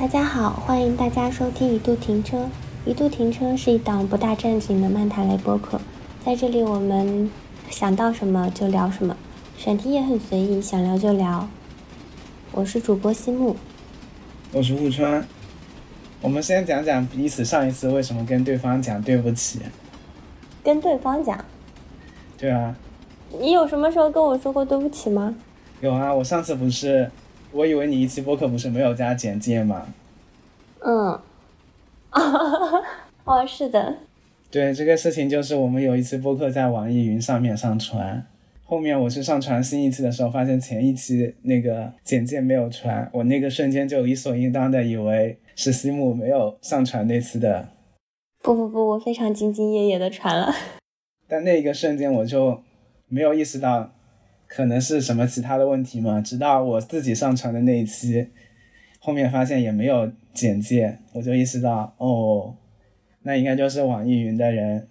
大家好，欢迎大家收听一度停车。一度停车是一档不大正经的漫谈类播客，在这里我们想到什么就聊什么，选题也很随意，想聊就聊。我是主播西木，我是雾川。我们先讲讲彼此上一次为什么跟对方讲对不起。跟对方讲？对啊。你有什么时候跟我说过对不起吗？有啊，我上次不是，我以为你一期播客不是没有加简介吗？嗯。哦，是的。对，这个事情就是我们有一次播客在网易云上面上传，后面我去上传新一期的时候，发现前一期那个简介没有传，我那个瞬间就理所应当的以为是西木没有上传那次的。不不不，我非常兢兢业业的传了。但那一个瞬间我就没有意识到可能是什么其他的问题吗，直到我自己上传的那一期，后面发现也没有简介，我就意识到哦。那应该就是网易云的人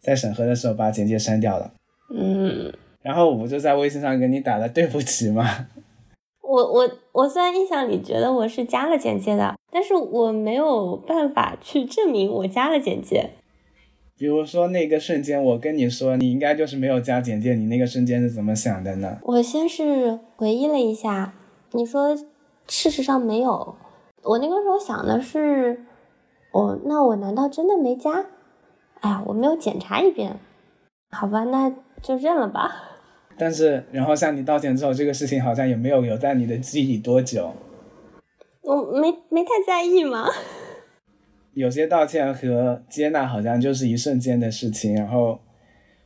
在审核的时候把简介删掉了。嗯，然后我就在微信上给你打了对不起嘛。我我我虽然印象里觉得我是加了简介的，但是我没有办法去证明我加了简介。比如说那个瞬间，我跟你说你应该就是没有加简介，你那个瞬间是怎么想的呢？我先是回忆了一下，你说事实上没有，我那个时候想的是。哦，那我难道真的没加？哎呀，我没有检查一遍，好吧，那就认了吧。但是，然后向你道歉之后，这个事情好像也没有留在你的记忆里多久。我没没太在意吗？有些道歉和接纳好像就是一瞬间的事情，然后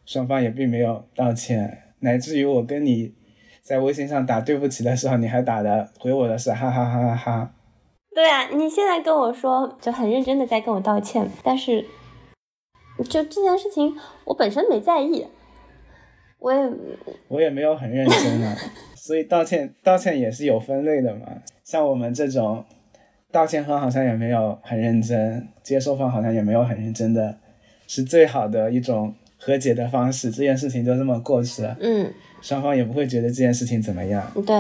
双方也并没有道歉，乃至于我跟你在微信上打对不起的时候，你还打的回我的是哈哈哈哈哈。对啊，你现在跟我说就很认真的在跟我道歉，但是就这件事情我本身没在意，我也我也没有很认真啊，所以道歉道歉也是有分类的嘛，像我们这种道歉方好像也没有很认真，接受方好像也没有很认真的，是最好的一种和解的方式，这件事情就这么过去了，嗯，双方也不会觉得这件事情怎么样，对，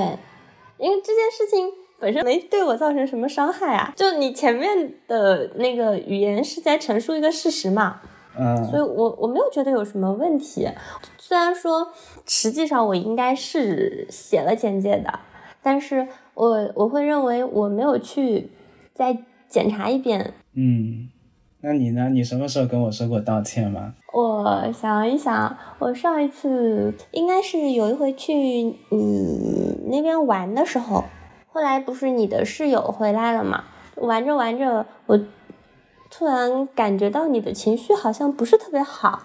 因为这件事情。本身没对我造成什么伤害啊，就你前面的那个语言是在陈述一个事实嘛，嗯，所以我我没有觉得有什么问题。虽然说实际上我应该是写了简介的，但是我我会认为我没有去再检查一遍。嗯，那你呢？你什么时候跟我说过道歉吗？我想一想，我上一次应该是有一回去你那边玩的时候。后来不是你的室友回来了嘛？玩着玩着，我突然感觉到你的情绪好像不是特别好，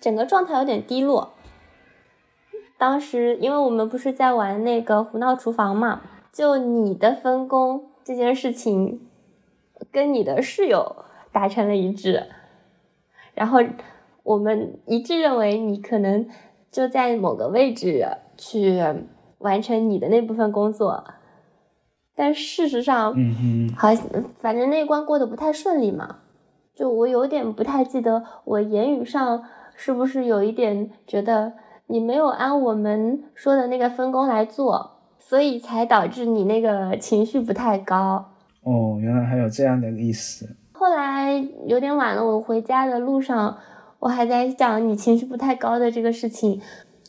整个状态有点低落。当时因为我们不是在玩那个胡闹厨房嘛，就你的分工这件事情跟你的室友达成了一致，然后我们一致认为你可能就在某个位置去。完成你的那部分工作，但事实上，嗯好，反正那一关过得不太顺利嘛。就我有点不太记得，我言语上是不是有一点觉得你没有按我们说的那个分工来做，所以才导致你那个情绪不太高。哦，原来还有这样的意思。后来有点晚了，我回家的路上，我还在想你情绪不太高的这个事情。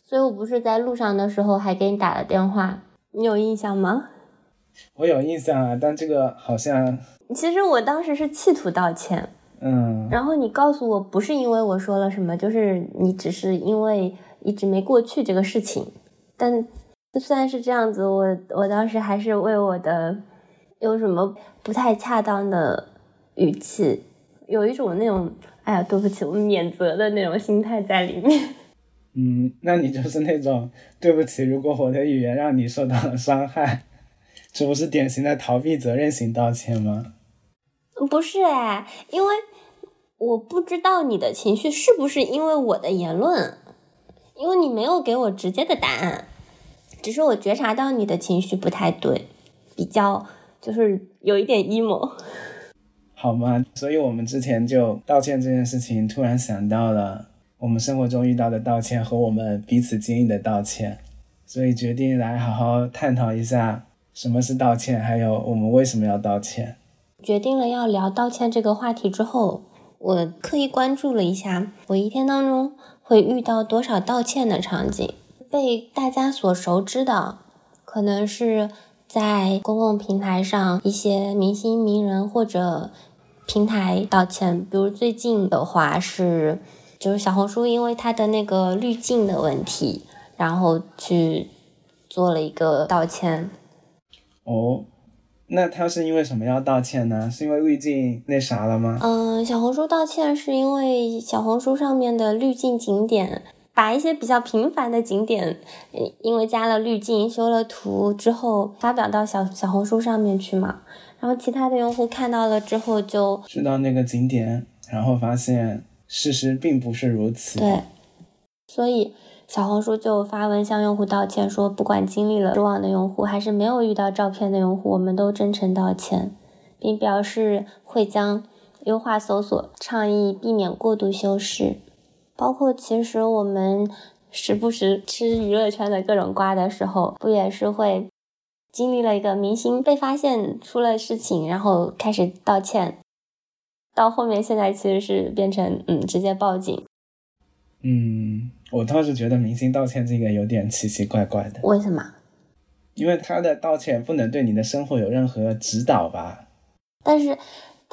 所以我不是在路上的时候还给你打了电话，你有印象吗？我有印象啊，但这个好像……其实我当时是企图道歉，嗯，然后你告诉我不是因为我说了什么，就是你只是因为一直没过去这个事情。但虽然是这样子，我我当时还是为我的有什么不太恰当的语气，有一种那种哎呀对不起，我免责的那种心态在里面。嗯，那你就是那种对不起，如果我的语言让你受到了伤害，这不是典型的逃避责任型道歉吗？不是哎，因为我不知道你的情绪是不是因为我的言论，因为你没有给我直接的答案，只是我觉察到你的情绪不太对，比较就是有一点 emo。好吗？所以我们之前就道歉这件事情，突然想到了。我们生活中遇到的道歉和我们彼此经历的道歉，所以决定来好好探讨一下什么是道歉，还有我们为什么要道歉。决定了要聊道歉这个话题之后，我刻意关注了一下，我一天当中会遇到多少道歉的场景。被大家所熟知的，可能是在公共平台上一些明星、名人或者平台道歉。比如最近的话是，就是小红书因为它的那个滤镜的问题，然后去做了一个道歉。哦，那他是因为什么要道歉呢？是因为滤镜那啥了吗？嗯，小红书道歉是因为小红书上面的滤镜景点。把一些比较平凡的景点，因为加了滤镜、修了图之后，发表到小小红书上面去嘛。然后其他的用户看到了之后，就去到那个景点，然后发现事实并不是如此。对，所以小红书就发文向用户道歉，说不管经历了失望的用户，还是没有遇到照片的用户，我们都真诚道歉，并表示会将优化搜索，倡议避免过度修饰。包括其实我们时不时吃娱乐圈的各种瓜的时候，不也是会经历了一个明星被发现出了事情，然后开始道歉，到后面现在其实是变成嗯直接报警。嗯，我倒是觉得明星道歉这个有点奇奇怪怪的。为什么？因为他的道歉不能对你的生活有任何指导吧？但是。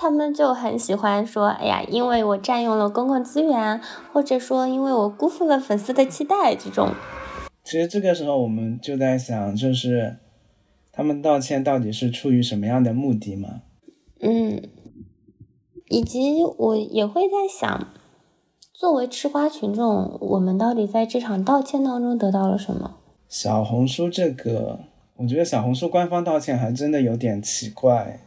他们就很喜欢说：“哎呀，因为我占用了公共资源，或者说因为我辜负了粉丝的期待。”这种，其实这个时候我们就在想，就是他们道歉到底是出于什么样的目的嘛？嗯，以及我也会在想，作为吃瓜群众，我们到底在这场道歉当中得到了什么？小红书这个，我觉得小红书官方道歉还真的有点奇怪。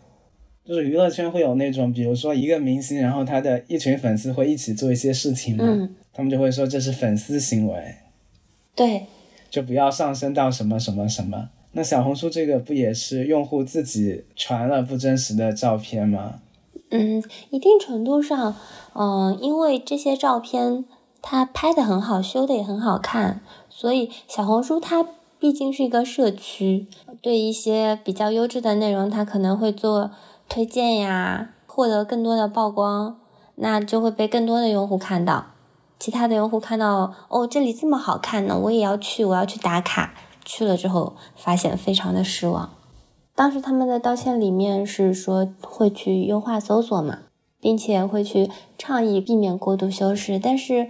就是娱乐圈会有那种，比如说一个明星，然后他的一群粉丝会一起做一些事情嘛，他们就会说这是粉丝行为，对，就不要上升到什么什么什么。那小红书这个不也是用户自己传了不真实的照片吗？嗯，一定程度上，嗯，因为这些照片它拍的很好，修的也很好看，所以小红书它毕竟是一个社区，对一些比较优质的内容，它可能会做。推荐呀，获得更多的曝光，那就会被更多的用户看到。其他的用户看到哦，这里这么好看呢，我也要去，我要去打卡。去了之后，发现非常的失望。当时他们的道歉里面是说会去优化搜索嘛，并且会去倡议避免过度修饰。但是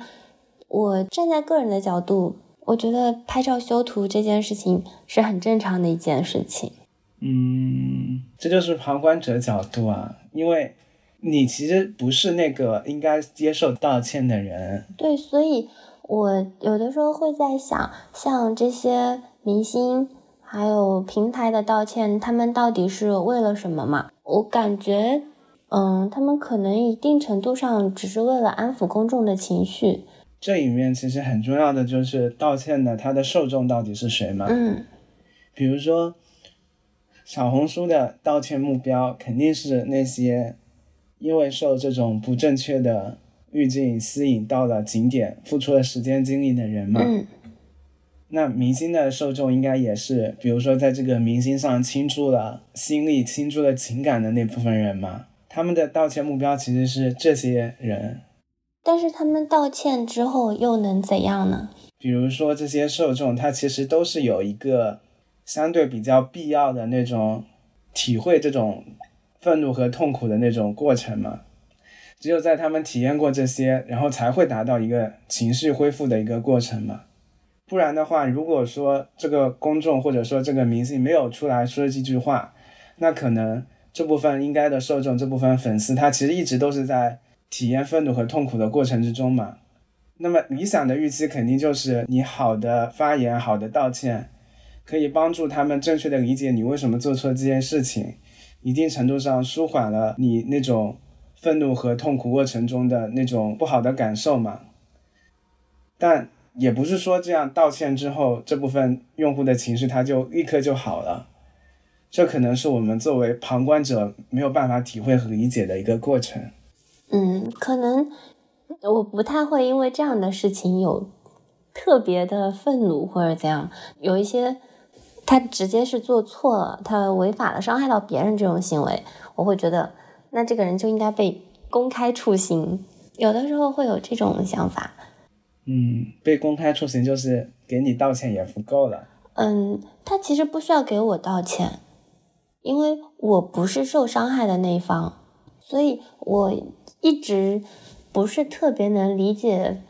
我站在个人的角度，我觉得拍照修图这件事情是很正常的一件事情。嗯，这就是旁观者角度啊，因为你其实不是那个应该接受道歉的人。对，所以我有的时候会在想，像这些明星还有平台的道歉，他们到底是为了什么嘛？我感觉，嗯，他们可能一定程度上只是为了安抚公众的情绪。这里面其实很重要的就是道歉的他的受众到底是谁嘛？嗯，比如说。小红书的道歉目标肯定是那些因为受这种不正确的滤镜吸引到了景点，付出了时间精力的人嘛。嗯。那明星的受众应该也是，比如说在这个明星上倾注了心力、倾注了情感的那部分人嘛。他们的道歉目标其实是这些人。但是他们道歉之后又能怎样呢？比如说这些受众，他其实都是有一个。相对比较必要的那种体会这种愤怒和痛苦的那种过程嘛，只有在他们体验过这些，然后才会达到一个情绪恢复的一个过程嘛。不然的话，如果说这个公众或者说这个明星没有出来说几句话，那可能这部分应该的受众，这部分粉丝，他其实一直都是在体验愤怒和痛苦的过程之中嘛。那么理想的预期肯定就是你好的发言，好的道歉。可以帮助他们正确的理解你为什么做错这件事情，一定程度上舒缓了你那种愤怒和痛苦过程中的那种不好的感受嘛。但也不是说这样道歉之后，这部分用户的情绪他就立刻就好了，这可能是我们作为旁观者没有办法体会和理解的一个过程。嗯，可能我不太会因为这样的事情有特别的愤怒或者怎样，有一些。他直接是做错了，他违法了，伤害到别人这种行为，我会觉得那这个人就应该被公开处刑。有的时候会有这种想法。嗯，被公开处刑就是给你道歉也不够了。嗯，他其实不需要给我道歉，因为我不是受伤害的那一方，所以我一直不是特别能理解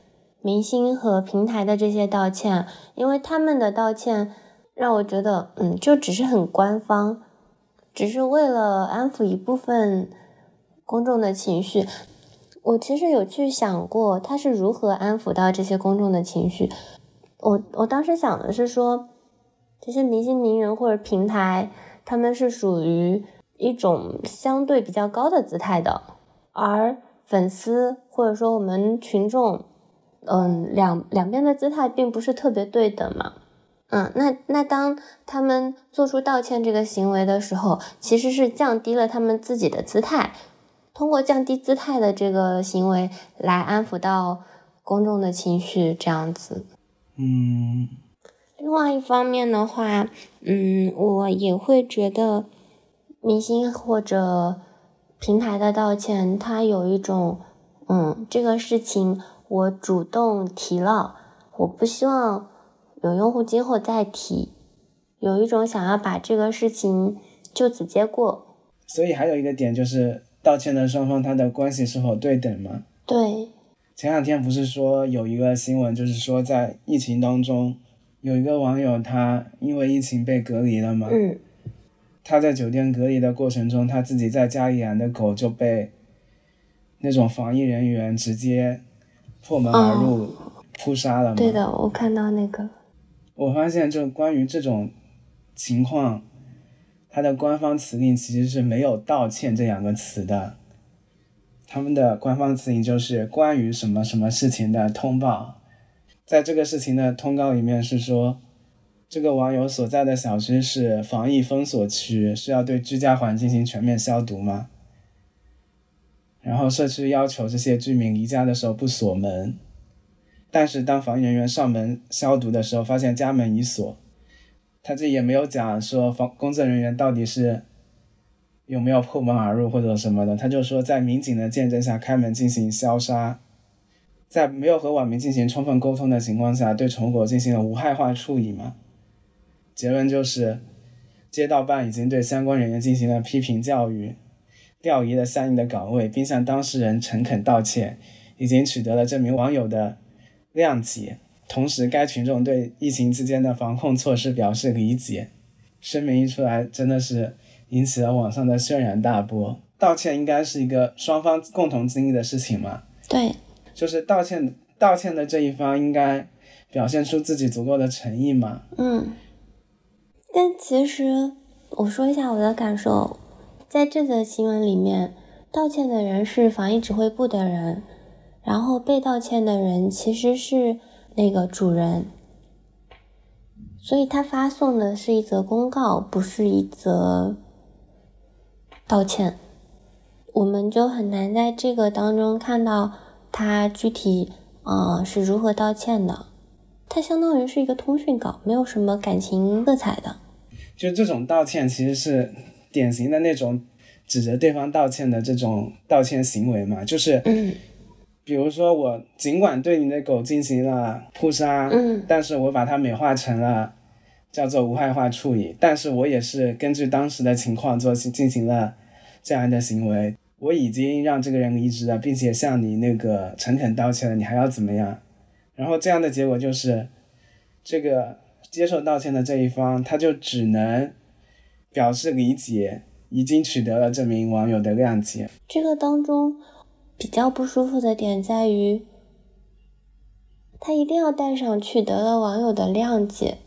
明星和平台的这些道歉，因为他们的道歉让我觉得，嗯，就只是很官方，只是为了安抚一部分公众的情绪。我其实有去想过，他是如何安抚到这些公众的情绪。我我当时想的是说，这些明星名人或者平台，他们是属于一种相对比较高的姿态的，而粉丝或者说我们群众，嗯，两两边的姿态并不是特别对等嘛。嗯，那那当他们做出道歉这个行为的时候，其实是降低了他们自己的姿态。通过降低姿态的这个行为来安抚到公众的情绪，这样子。嗯。另外一方面的话，嗯，我也会觉得明星或者平台的道歉，它有一种，嗯，这个事情我主动提了，我不希望有用户今后再提，有一种想要把这个事情就此接过。所以还有一个点就是。道歉的双方，他的关系是否对等吗？对。前两天不是说有一个新闻，就是说在疫情当中，有一个网友他因为疫情被隔离了嘛。嗯。他在酒店隔离的过程中，他自己在家里养的狗就被那种防疫人员直接破门而入扑杀了嘛。对的，我看到那个。我发现，就关于这种情况。他的官方词令其实是没有“道歉”这两个词的，他们的官方词令就是关于什么什么事情的通报。在这个事情的通告里面是说，这个网友所在的小区是防疫封锁区，需要对居家环境进行全面消毒吗？然后社区要求这些居民离家的时候不锁门，但是当防疫人员上门消毒的时候，发现家门已锁。他这也没有讲说防工作人员到底是有没有破门而入或者什么的，他就说在民警的见证下开门进行消杀，在没有和网民进行充分沟通的情况下，对宠物狗进行了无害化处理嘛。结论就是，街道办已经对相关人员进行了批评教育，调移了相应的岗位，并向当事人诚恳道歉，已经取得了这名网友的谅解。同时，该群众对疫情期间的防控措施表示理解。声明一出来，真的是引起了网上的轩然大波。道歉应该是一个双方共同经历的事情嘛？对，就是道歉，道歉的这一方应该表现出自己足够的诚意嘛？嗯。但其实，我说一下我的感受，在这则新闻里面，道歉的人是防疫指挥部的人，然后被道歉的人其实是。那个主人，所以他发送的是一则公告，不是一则道歉，我们就很难在这个当中看到他具体啊是如何道歉的。它相当于是一个通讯稿，没有什么感情色彩的。就这种道歉，其实是典型的那种指着对方道歉的这种道歉行为嘛，就是。比如说，我尽管对你的狗进行了扑杀，嗯，但是我把它美化成了叫做无害化处理，但是我也是根据当时的情况做进行了这样的行为。我已经让这个人离职了，并且向你那个诚恳道歉了，你还要怎么样？然后这样的结果就是，这个接受道歉的这一方他就只能表示理解，已经取得了这名网友的谅解。这个当中。比较不舒服的点在于，他一定要带上取得了网友的谅解。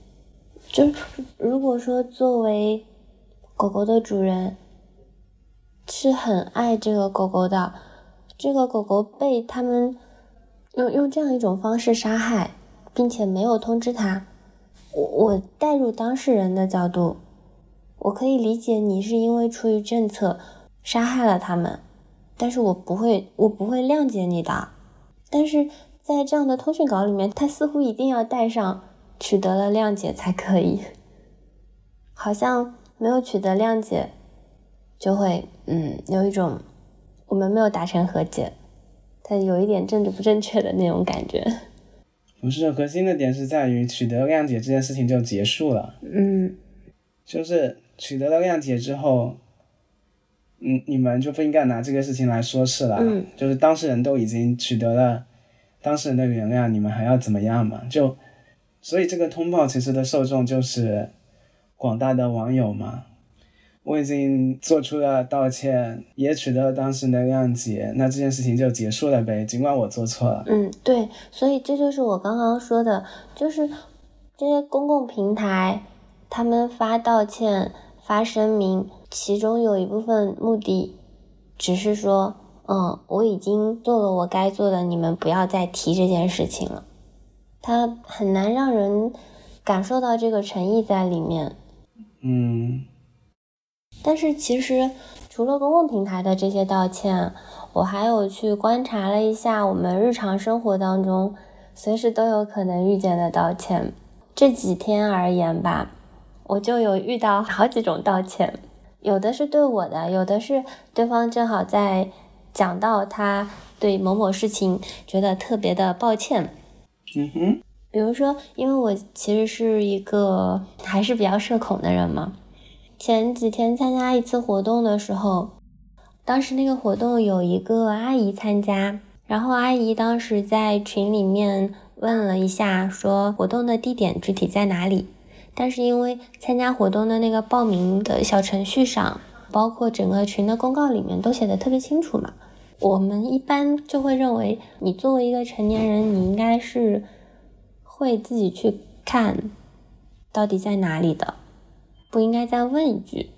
就如果说作为狗狗的主人是很爱这个狗狗的，这个狗狗被他们用用这样一种方式杀害，并且没有通知他，我我带入当事人的角度，我可以理解你是因为出于政策杀害了他们。但是我不会，我不会谅解你的。但是在这样的通讯稿里面，他似乎一定要带上取得了谅解才可以。好像没有取得谅解，就会嗯有一种我们没有达成和解，它有一点政治不正确的那种感觉。不是，核心的点是在于取得谅解这件事情就结束了。嗯就是取得了谅解之后，嗯，你们就不应该拿这个事情来说事了。嗯就是当事人都已经取得了当事人的原谅，你们还要怎么样嘛？就所以这个通报其实的受众就是广大的网友嘛。我已经做出了道歉，也取得了当事人的谅解，那这件事情就结束了呗。尽管我做错了，嗯，对，所以这就是我刚刚说的，就是这些公共平台，他们发道歉、发声明，其中有一部分目的，只是说，嗯，我已经做了我该做的，你们不要再提这件事情了。它很难让人感受到这个诚意在里面。嗯但是其实除了公共平台的这些道歉，我还有去观察了一下我们日常生活当中随时都有可能遇见的道歉。这几天而言吧，我就有遇到好几种道歉，有的是对我的，有的是对方正好在讲到他对某某事情觉得特别的抱歉，嗯哼，比如说，因为我其实是一个还是比较社恐的人嘛。前几天参加一次活动的时候，当时那个活动有一个阿姨参加，然后阿姨当时在群里面问了一下，说活动的地点具体在哪里。但是因为参加活动的那个报名的小程序上，包括整个群的公告里面都写的特别清楚嘛，我们一般就会认为，你作为一个成年人，你应该是会自己去看到底在哪里的，不应该再问一句。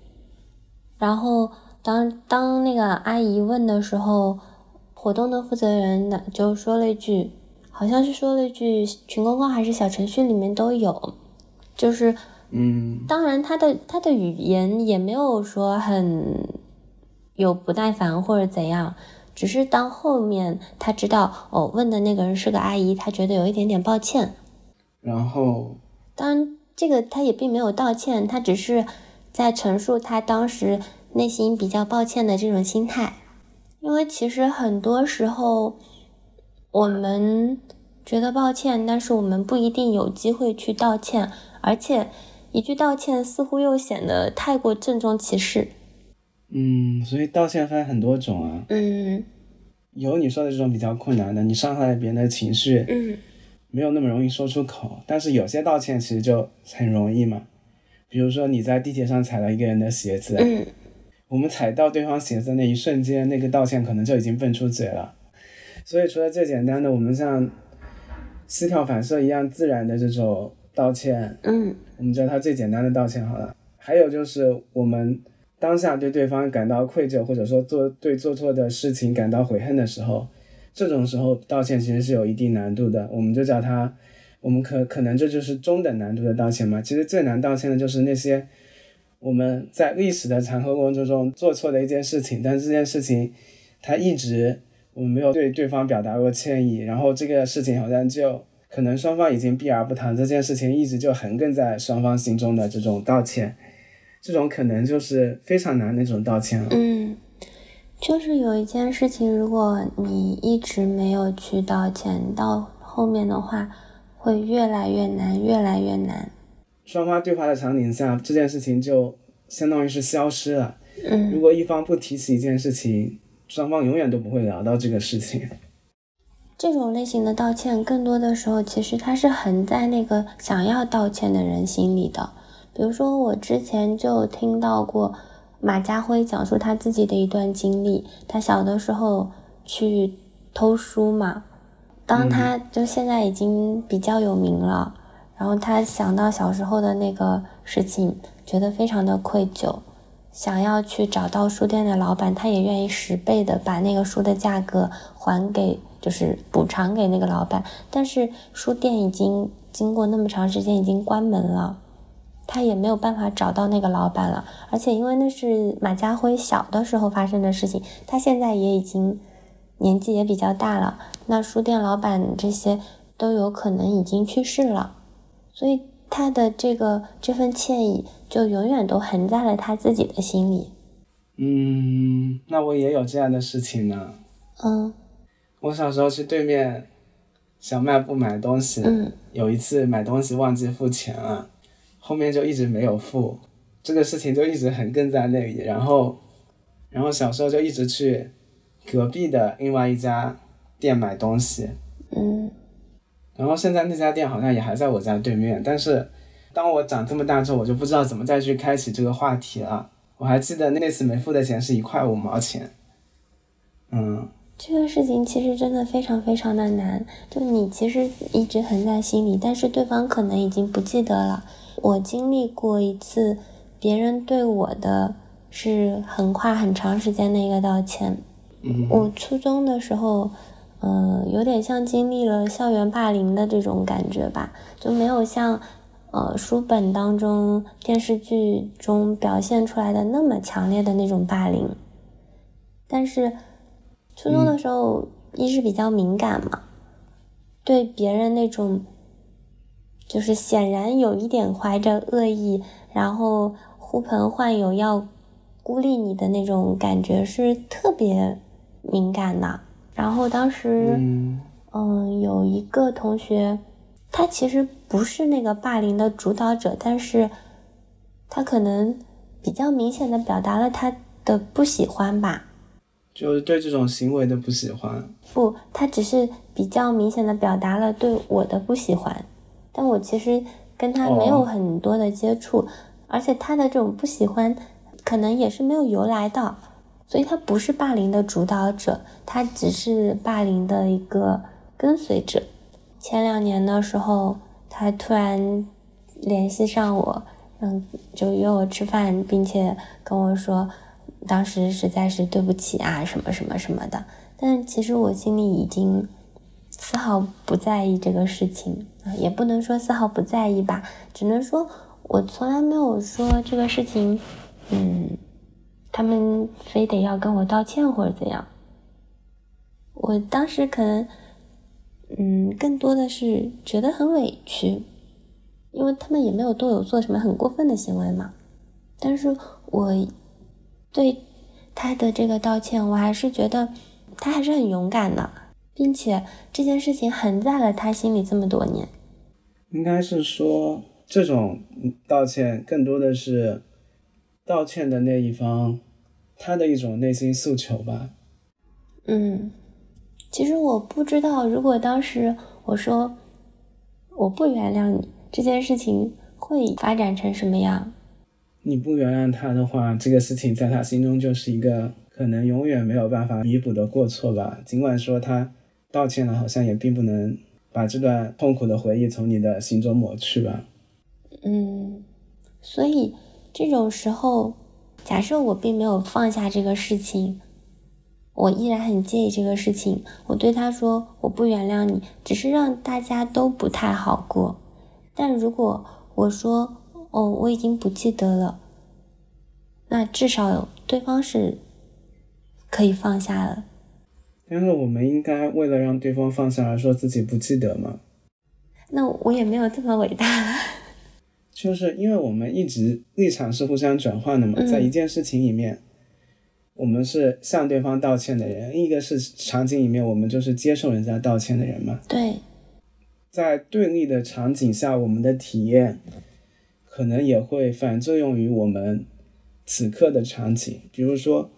然后当当那个阿姨问的时候，活动的负责人呢就说了一句，好像是说了一句群公告还是小程序里面都有，就是嗯当然，他的他的语言也没有说很有不耐烦或者怎样，只是当后面他知道哦问的那个人是个阿姨，他觉得有一点点抱歉。然后当然，这个他也并没有道歉，他只是在陈述他当时内心比较抱歉的这种心态。因为其实很多时候我们觉得抱歉，但是我们不一定有机会去道歉，而且一句道歉似乎又显得太过郑重其事。嗯，所以道歉分很多种啊。嗯有你说的这种比较困难的，你伤害了别人的情绪，嗯没有那么容易说出口。但是有些道歉其实就很容易嘛，比如说你在地铁上踩了一个人的鞋子，嗯我们踩到对方鞋子那一瞬间，那个道歉可能就已经蹦出嘴了。所以除了最简单的，我们像膝跳反射一样自然的这种道歉，嗯我们叫它最简单的道歉好了。还有就是我们当下对对方感到愧疚，或者说做对做错的事情感到悔恨的时候，这种时候道歉其实是有一定难度的，我们就叫它，我们可可能这就是中等难度的道歉嘛。其实最难道歉的就是那些我们在历史的长河过程中做错的一件事情，但是这件事情他一直我们没有对对方表达过歉意，然后这个事情好像就可能双方已经避而不谈，这件事情一直就横亘在双方心中的这种道歉，这种可能就是非常难那种道歉了。嗯，就是有一件事情，如果你一直没有去道歉，到后面的话会越来越难，越来越难。双方对话的场景下，这件事情就相当于是消失了。嗯如嗯果一方不提起一件事情，双方永远都不会聊到这个事情。这种类型的道歉，更多的时候其实它是横在那个想要道歉的人心里的。比如说，我之前就听到过马家辉讲述他自己的一段经历。他小的时候去偷书嘛，当他就现在已经比较有名了，然后他想到小时候的那个事情，觉得非常的愧疚，想要去找到书店的老板，他也愿意十倍的把那个书的价格还给，就是补偿给那个老板。但是书店已经经过那么长时间已经关门了，他也没有办法找到那个老板了。而且因为那是马家辉小的时候发生的事情，他现在也已经年纪也比较大了，那书店老板这些都有可能已经去世了。所以他的这个这份歉意就永远都横在了他自己的心里。嗯，那我也有这样的事情呢。嗯我小时候去对面小卖部买东西，嗯有一次买东西忘记付钱了，后面就一直没有付，这个事情就一直横亘在那里。然后，然后小时候就一直去隔壁的另外一家店买东西，嗯然后现在那家店好像也还在我家对面，但是当我长这么大之后，我就不知道怎么再去开启这个话题了。我还记得那次没付的钱是一块五毛钱，嗯，这个事情其实真的非常非常的难，就你其实一直横在心里，但是对方可能已经不记得了。我经历过一次，别人对我的是横跨很长时间的一个道歉。嗯我初中的时候，呃，有点像经历了校园霸凌的这种感觉吧，就没有像呃书本当中、电视剧中表现出来的那么强烈的那种霸凌。但是初中的时候，一是比较敏感嘛，对别人那种就是显然有一点怀着恶意，然后呼朋唤友要孤立你的那种感觉是特别敏感的。然后当时，嗯嗯，有一个同学，他其实不是那个霸凌的主导者，但是他可能比较明显的表达了他的不喜欢吧。就是对这种行为的不喜欢。不，他只是比较明显的表达了对我的不喜欢，但我其实跟他没有哦很多的接触，而且他的这种不喜欢，可能也是没有由来的，所以他不是霸凌的主导者，他只是霸凌的一个跟随者。前两年的时候，他突然联系上我，嗯，就约我吃饭，并且跟我说，当时实在是对不起啊，什么什么什么的。但其实我心里已经丝毫不在意这个事情，啊也不能说丝毫不在意吧，只能说我从来没有说这个事情，嗯，他们非得要跟我道歉或者怎样。我当时可能，嗯，更多的是觉得很委屈，因为他们也没有对我做什么很过分的行为嘛。但是我对他的这个道歉，我还是觉得他还是很勇敢的，并且这件事情横在了他心里这么多年。应该是说，这种道歉更多的是道歉的那一方他的一种内心诉求吧。嗯，其实我不知道，如果当时我说我不原谅你，这件事情会发展成什么样？你不原谅他的话，这个事情在他心中就是一个可能永远没有办法弥补的过错吧。尽管说他道歉了，好像也并不能把这段痛苦的回忆从你的心中抹去吧。嗯，所以这种时候，假设我并没有放下这个事情，我依然很介意这个事情，我对他说我不原谅你，只是让大家都不太好过。但如果我说哦，我已经不记得了，那至少对方是可以放下了。但是我们应该为了让对方放下而说自己不记得吗？那我也没有这么伟大。就是因为我们一直立场是互相转换的嘛，嗯在一件事情里面，我们是向对方道歉的人；另一个是场景里面，我们就是接受人家道歉的人嘛。对，在对立的场景下，我们的体验可能也会反作用于我们此刻的场景。比如说，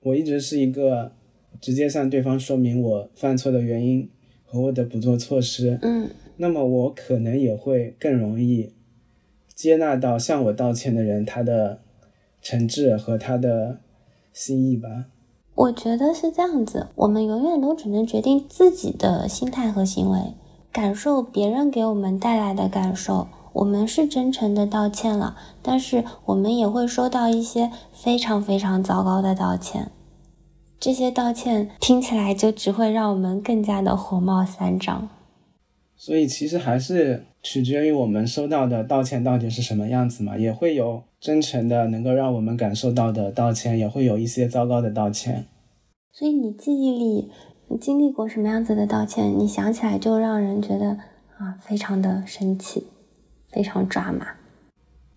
我一直是一个直接向对方说明我犯错的原因和我的不做措施，嗯那么我可能也会更容易接纳到向我道歉的人他的诚挚和他的心意吧。我觉得是这样子，我们永远都只能决定自己的心态和行为，感受别人给我们带来的感受。我们是真诚的道歉了，但是我们也会收到一些非常非常糟糕的道歉。这些道歉听起来就只会让我们更加的火冒三丈。所以其实还是取决于我们收到的道歉到底是什么样子嘛，也会有真诚的能够让我们感受到的道歉，也会有一些糟糕的道歉。所以你记忆里你经历过什么样子的道歉，你想起来就让人觉得啊非常的生气。非常抓马。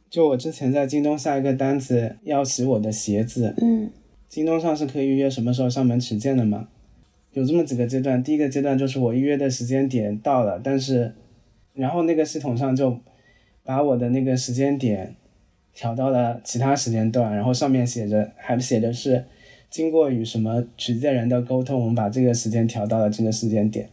就我之前在京东下一个单子要洗我的鞋子，嗯京东上是可以预约什么时候上门取件的吗？有这么几个阶段，第一个阶段就是我预约的时间点到了，但是，然后那个系统上就把我的那个时间点调到了其他时间段，然后上面写着还写的是经过与什么取件人的沟通，我们把这个时间调到了这个时间点，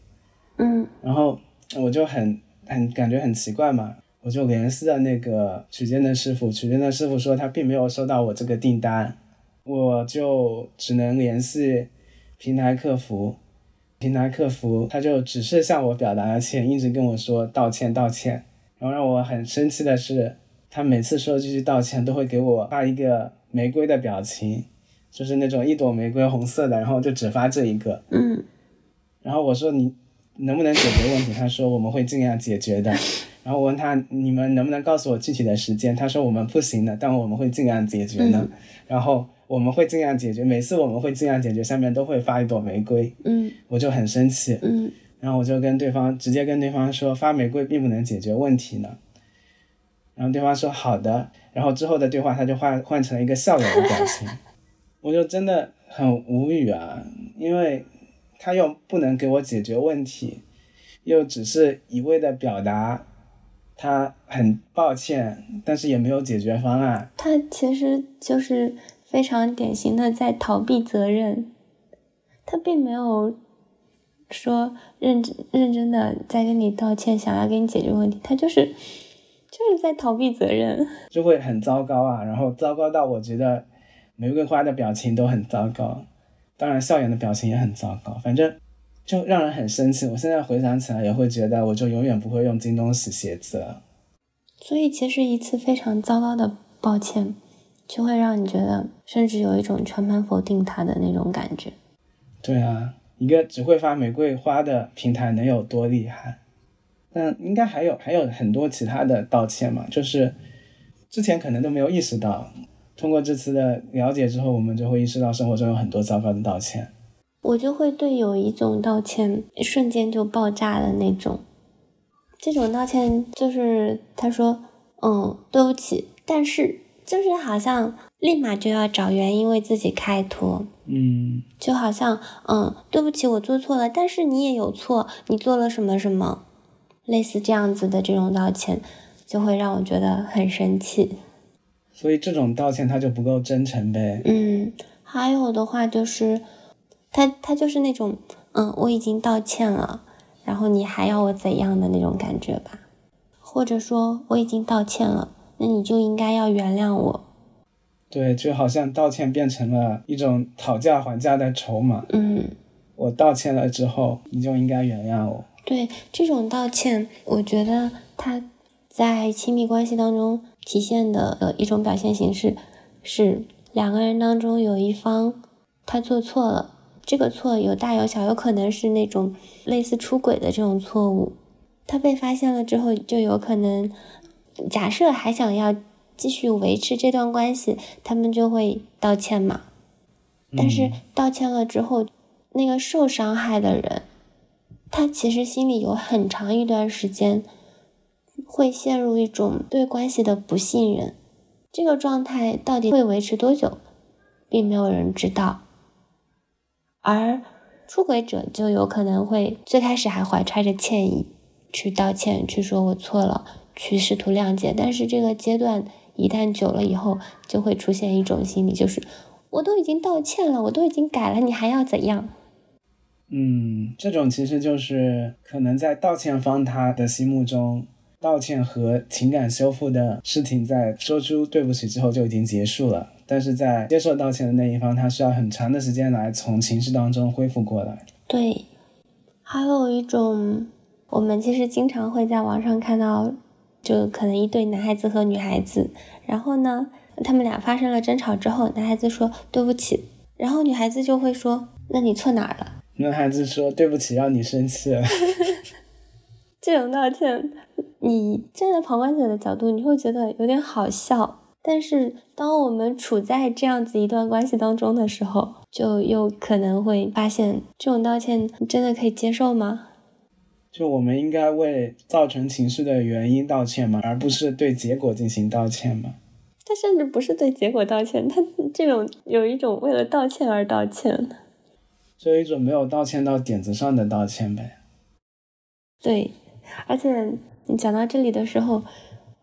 嗯然后我就很很感觉很奇怪嘛，我就联系了那个取件的师傅，取件的师傅说他并没有收到我这个订单，我就只能联系平台客服，平台客服他就只是向我表达了歉，一直跟我说道歉道歉，然后让我很生气的是，他每次说这句道歉都会给我发一个玫瑰的表情，就是那种一朵玫瑰红色的，然后就只发这一个，嗯然后我说你能不能解决问题？他说我们会尽量解决的。然后我问他你们能不能告诉我具体的时间？他说我们不行的，但我们会尽量解决的。然后我们会尽量解决，每次我们会尽量解决，下面都会发一朵玫瑰，嗯我就很生气。嗯然后我就跟对方直接跟对方说发玫瑰并不能解决问题呢。然后对方说好的，然后之后的对话他就换换成了一个笑脸的表情，我就真的很无语啊，因为他又不能给我解决问题，又只是一味的表达他很抱歉，但是也没有解决方案。他其实就是非常典型的在逃避责任，他并没有说认真认真的在跟你道歉，想要给你解决问题，他就是就是在逃避责任。就会很糟糕啊，然后糟糕到我觉得玫瑰花的表情都很糟糕，当然笑颜的表情也很糟糕，反正就让人很生气。我现在回想起来也会觉得，我就永远不会用京东洗鞋子了。所以其实一次非常糟糕的抱歉，就会让你觉得，甚至有一种全盘否定他的那种感觉。对啊，一个只会发玫瑰花的平台能有多厉害？但应该还有还有很多其他的道歉嘛，就是之前可能都没有意识到，通过这次的了解之后，我们就会意识到生活中有很多糟糕的道歉。我就会对有一种道歉瞬间就爆炸的那种，这种道歉就是他说，嗯，对不起，但是就是好像立马就要找原因为自己开脱，嗯，就好像，嗯，对不起，我做错了，但是你也有错，你做了什么什么，类似这样子的这种道歉，就会让我觉得很生气。所以这种道歉他就不够真诚呗。嗯，还有的话就是，他他就是那种，嗯，我已经道歉了，然后你还要我怎样的那种感觉吧？或者说我已经道歉了，那你就应该要原谅我。对，就好像道歉变成了一种讨价还价的筹码。嗯，我道歉了之后，你就应该原谅我。对，这种道歉，我觉得他在亲密关系当中体现的呃一种表现形式是两个人当中有一方他做错了，这个错有大有小，有可能是那种类似出轨的这种错误，他被发现了之后，就有可能假设还想要继续维持这段关系，他们就会道歉嘛。但是嗯道歉了之后，那个受伤害的人，他其实心里有很长一段时间会陷入一种对关系的不信任，这个状态到底会维持多久，并没有人知道。而出轨者就有可能会最开始还怀揣着歉意去道歉，去说我错了，去试图谅解，但是这个阶段一旦久了以后，就会出现一种心理，就是我都已经道歉了，我都已经改了，你还要怎样？嗯，这种其实就是可能在道歉方他的心目中，道歉和情感修复的事情在说出对不起之后就已经结束了，但是在接受道歉的那一方，他需要很长的时间来从情绪当中恢复过来。对，还有一种，我们其实经常会在网上看到，就可能一对男孩子和女孩子，然后呢，他们俩发生了争吵之后，男孩子说对不起，然后女孩子就会说，那你错哪儿了？男孩子说对不起，让你生气了。这种道歉，你站在旁观者的角度，你会觉得有点好笑。但是，当我们处在这样子一段关系当中的时候，就又可能会发现，这种道歉真的可以接受吗？就我们应该为造成情绪的原因道歉吗，而不是对结果进行道歉吗。他甚至不是对结果道歉，他 这种有一种为了道歉而道歉，就一种没有道歉到点子上的道歉呗。对，而且你讲到这里的时候。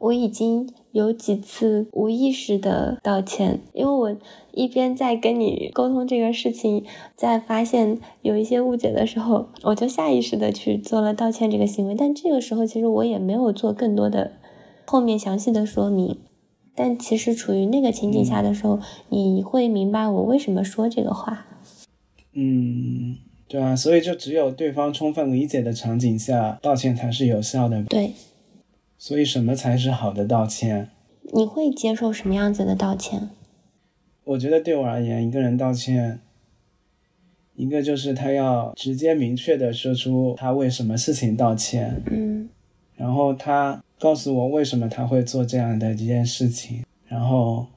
我已经有几次无意识的道歉，因为我一边在跟你沟通这个事情，在发现有一些误解的时候，我就下意识的去做了道歉这个行为。但这个时候，其实我也没有做更多的后面详细的说明。但其实处于那个情景下的时候，你会明白我为什么说这个话。嗯，对啊，所以就只有对方充分理解的场景下，道歉才是有效的。对。所以，什么才是好的道歉？你会接受什么样子的道歉？我觉得对我而言，一个人道歉，一个就是他要直接明确的说出他为什么事情道歉，嗯，然后他告诉我为什么他会做这样的一件事情，然后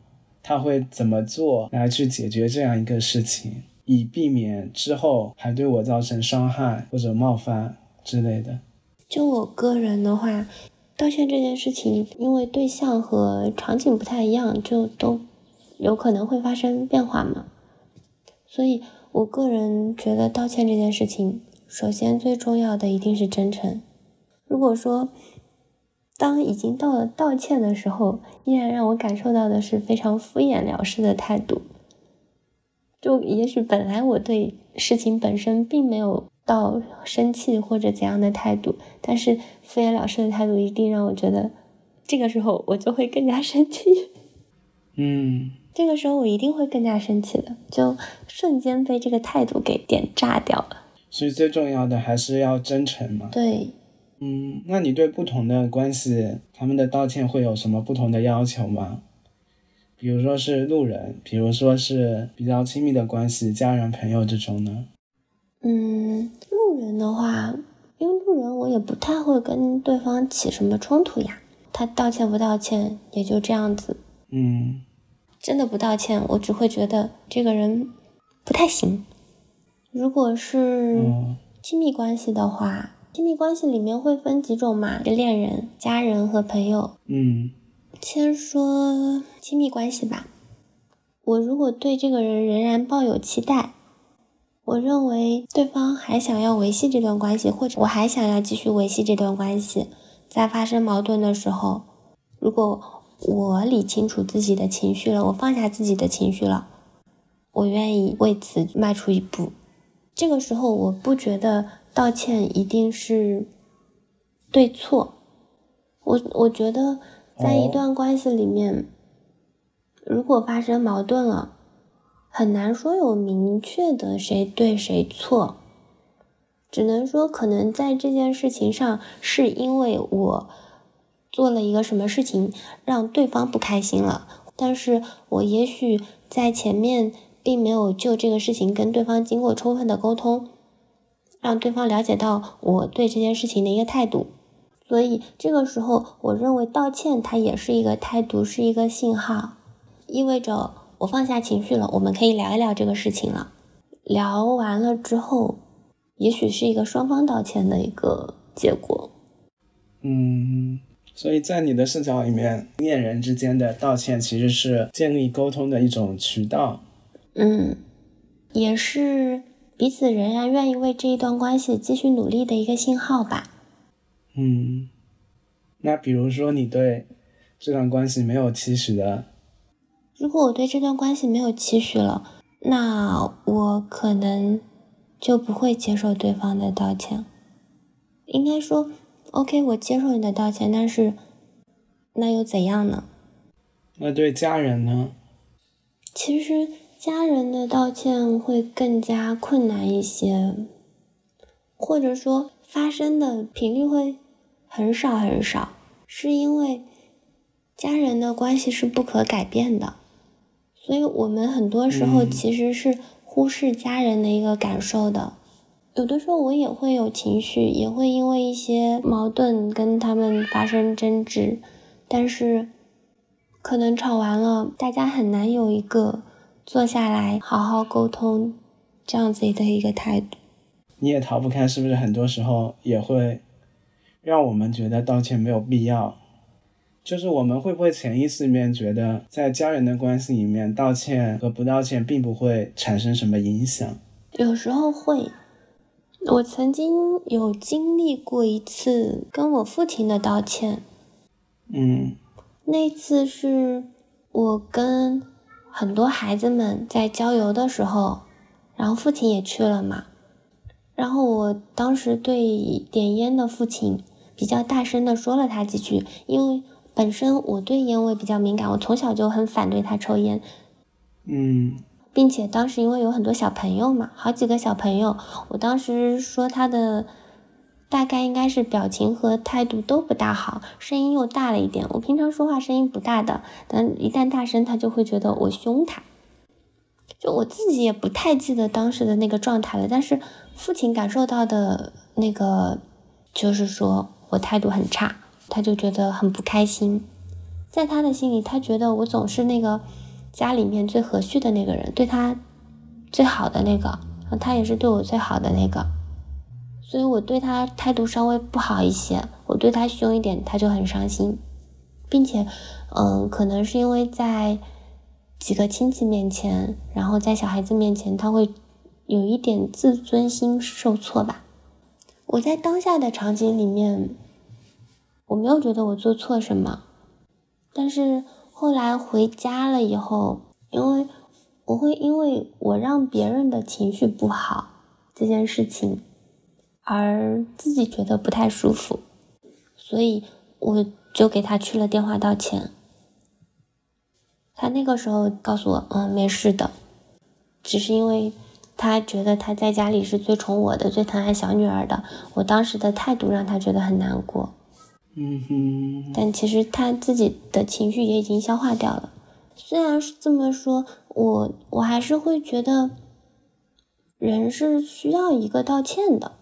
他会怎么做来去解决这样一个事情，以避免之后还对我造成伤害或者冒犯之类的。就我个人的话。道歉这件事情，因为对象和场景不太一样，就都有可能会发生变化嘛。所以我个人觉得，道歉这件事情，首先最重要的一定是真诚。如果说当已经到了道歉的时候，依然让我感受到的是非常敷衍了事的态度，就也许本来我对事情本身并没有。到生气或者怎样的态度，但是敷衍了事的态度一定让我觉得，这个时候我就会更加生气。嗯，这个时候我一定会更加生气的，就瞬间被这个态度给点炸掉了。所以最重要的还是要真诚嘛。对。嗯，那你对不同的关系，他们的道歉会有什么不同的要求吗？比如说是路人，比如说是比较亲密的关系，家人、朋友这种呢？嗯，路人的话，因为路人我也不太会跟对方起什么冲突呀。他道歉不道歉也就这样子。嗯，真的不道歉，我只会觉得这个人不太行。如果是亲密关系的话，亲密关系里面会分几种嘛？恋人、家人和朋友。嗯，先说亲密关系吧。我如果对这个人仍然抱有期待。我认为对方还想要维系这段关系，或者我还想要继续维系这段关系，在发生矛盾的时候，如果我理清楚自己的情绪了，我放下自己的情绪了，我愿意为此迈出一步。这个时候，我不觉得道歉一定是对错。我我觉得，在一段关系里面，如果发生矛盾了。很难说有明确的谁对谁错，只能说可能在这件事情上，是因为我做了一个什么事情让对方不开心了，但是我也许在前面并没有就这个事情跟对方经过充分的沟通，让对方了解到我对这件事情的一个态度，所以这个时候我认为道歉它也是一个态度，是一个信号，意味着。我放下情绪了，我们可以聊一聊这个事情了。聊完了之后，也许是一个双方道歉的一个结果。嗯，所以在你的视角里面，恋人之间的道歉其实是建立沟通的一种渠道。嗯，也是彼此仍然愿意为这一段关系继续努力的一个信号吧。嗯，那比如说你对这段关系没有期许的。如果我对这段关系没有期许了，那我可能就不会接受对方的道歉。应该说，OK，我接受你的道歉，但是那又怎样呢？那对家人呢？其实家人的道歉会更加困难一些，或者说发生的频率会很少很少，是因为家人的关系是不可改变的。所以我们很多时候其实是忽视家人的一个感受的，有的时候我也会有情绪，也会因为一些矛盾跟他们发生争执，但是可能吵完了，大家很难有一个坐下来好好沟通这样子的一个态度。你也逃不开，是不是很多时候也会让我们觉得道歉没有必要。就是我们会不会潜意识里面觉得，在家人的关系里面，道歉和不道歉并不会产生什么影响？有时候会。我曾经有经历过一次跟我父亲的道歉。嗯，那次是我跟很多孩子们在郊游的时候，然后父亲也去了嘛。然后我当时对点烟的父亲比较大声的说了他几句，因为。本身我对烟味比较敏感，我从小就很反对他抽烟，嗯，并且当时因为有很多小朋友嘛，好几个小朋友，我当时说他的大概应该是表情和态度都不大好，声音又大了一点。我平常说话声音不大的，但一旦大声，他就会觉得我凶他。就我自己也不太记得当时的那个状态了，但是父亲感受到的那个就是说我态度很差。他就觉得很不开心，在他的心里，他觉得我总是那个家里面最和煦的那个人，对他最好的那个，他也是对我最好的那个，所以我对他态度稍微不好一些，我对他凶一点，他就很伤心，并且，嗯，可能是因为在几个亲戚面前，然后在小孩子面前，他会有一点自尊心受挫吧。我在当下的场景里面。我没有觉得我做错什么，但是后来回家了以后，因为我会因为我让别人的情绪不好这件事情，而自己觉得不太舒服，所以我就给他去了电话道歉。他那个时候告诉我，嗯，没事的，只是因为他觉得他在家里是最宠我的、最疼爱小女儿的，我当时的态度让他觉得很难过。嗯哼，但其实他自己的情绪也已经消化掉了。虽然是这么说，我我还是会觉得，人是需要一个道歉的。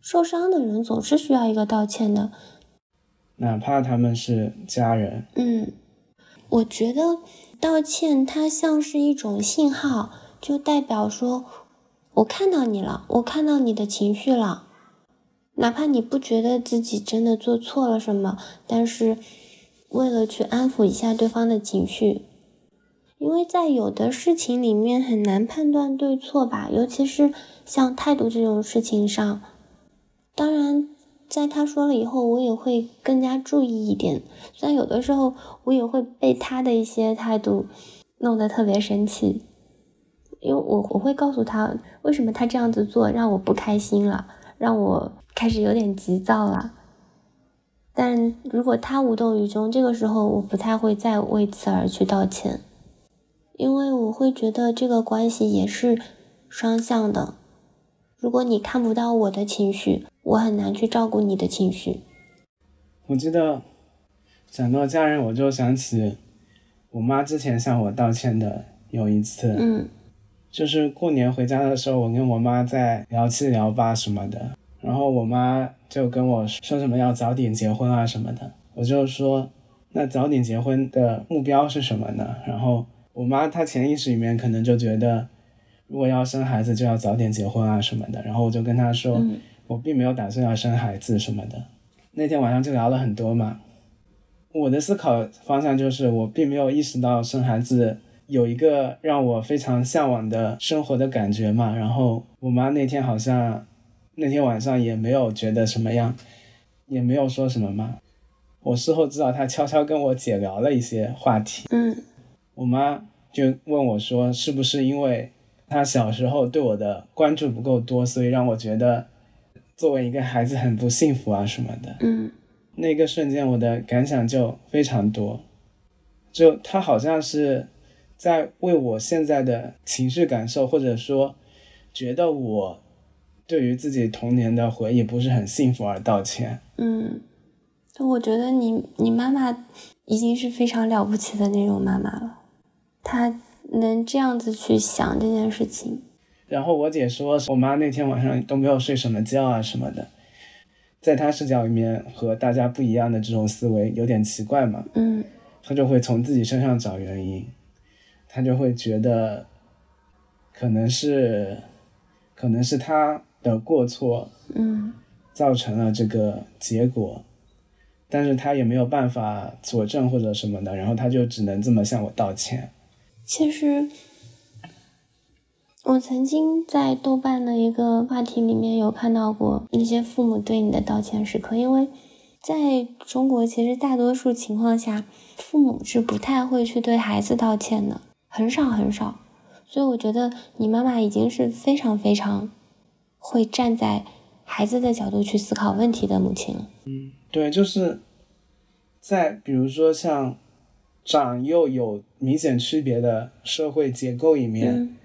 受伤的人总是需要一个道歉的，哪怕他们是家人。嗯，我觉得道歉它像是一种信号，就代表说我看到你了，我看到你的情绪了。哪怕你不觉得自己真的做错了什么，但是为了去安抚一下对方的情绪，因为在有的事情里面很难判断对错吧，尤其是像态度这种事情上。当然，在他说了以后，我也会更加注意一点。虽然有的时候我也会被他的一些态度弄得特别生气，因为我我会告诉他为什么他这样子做让我不开心了，让我。开始有点急躁了，但如果他无动于衷，这个时候我不太会再为此而去道歉，因为我会觉得这个关系也是双向的。如果你看不到我的情绪，我很难去照顾你的情绪。我记得讲到家人，我就想起我妈之前向我道歉的有一次，嗯，就是过年回家的时候，我跟我妈在聊七聊八什么的。然后我妈就跟我说什么要早点结婚啊什么的，我就说那早点结婚的目标是什么呢？然后我妈她潜意识里面可能就觉得，如果要生孩子就要早点结婚啊什么的。然后我就跟她说，我并没有打算要生孩子什么的。那天晚上就聊了很多嘛。我的思考方向就是我并没有意识到生孩子有一个让我非常向往的生活的感觉嘛。然后我妈那天好像。那天晚上也没有觉得什么样，也没有说什么嘛。我事后知道她悄悄跟我姐聊了一些话题。嗯，我妈就问我说：“是不是因为她小时候对我的关注不够多，所以让我觉得作为一个孩子很不幸福啊什么的？”嗯，那个瞬间我的感想就非常多，就他好像是在为我现在的情绪感受，或者说觉得我。对于自己童年的回忆不是很幸福而道歉。嗯，我觉得你你妈妈已经是非常了不起的那种妈妈了，她能这样子去想这件事情。然后我姐说，我妈那天晚上都没有睡什么觉啊什么的，在她视角里面和大家不一样的这种思维有点奇怪嘛。嗯，她就会从自己身上找原因，她就会觉得可能是可能是他。的过错，嗯，造成了这个结果，但是他也没有办法佐证或者什么的，然后他就只能这么向我道歉。其实，我曾经在豆瓣的一个话题里面有看到过那些父母对你的道歉时刻，因为在中国，其实大多数情况下，父母是不太会去对孩子道歉的，很少很少。所以我觉得你妈妈已经是非常非常会站在。孩子的角度去思考问题的母亲，嗯，对，就是在比如说像长幼有明显区别的社会结构里面，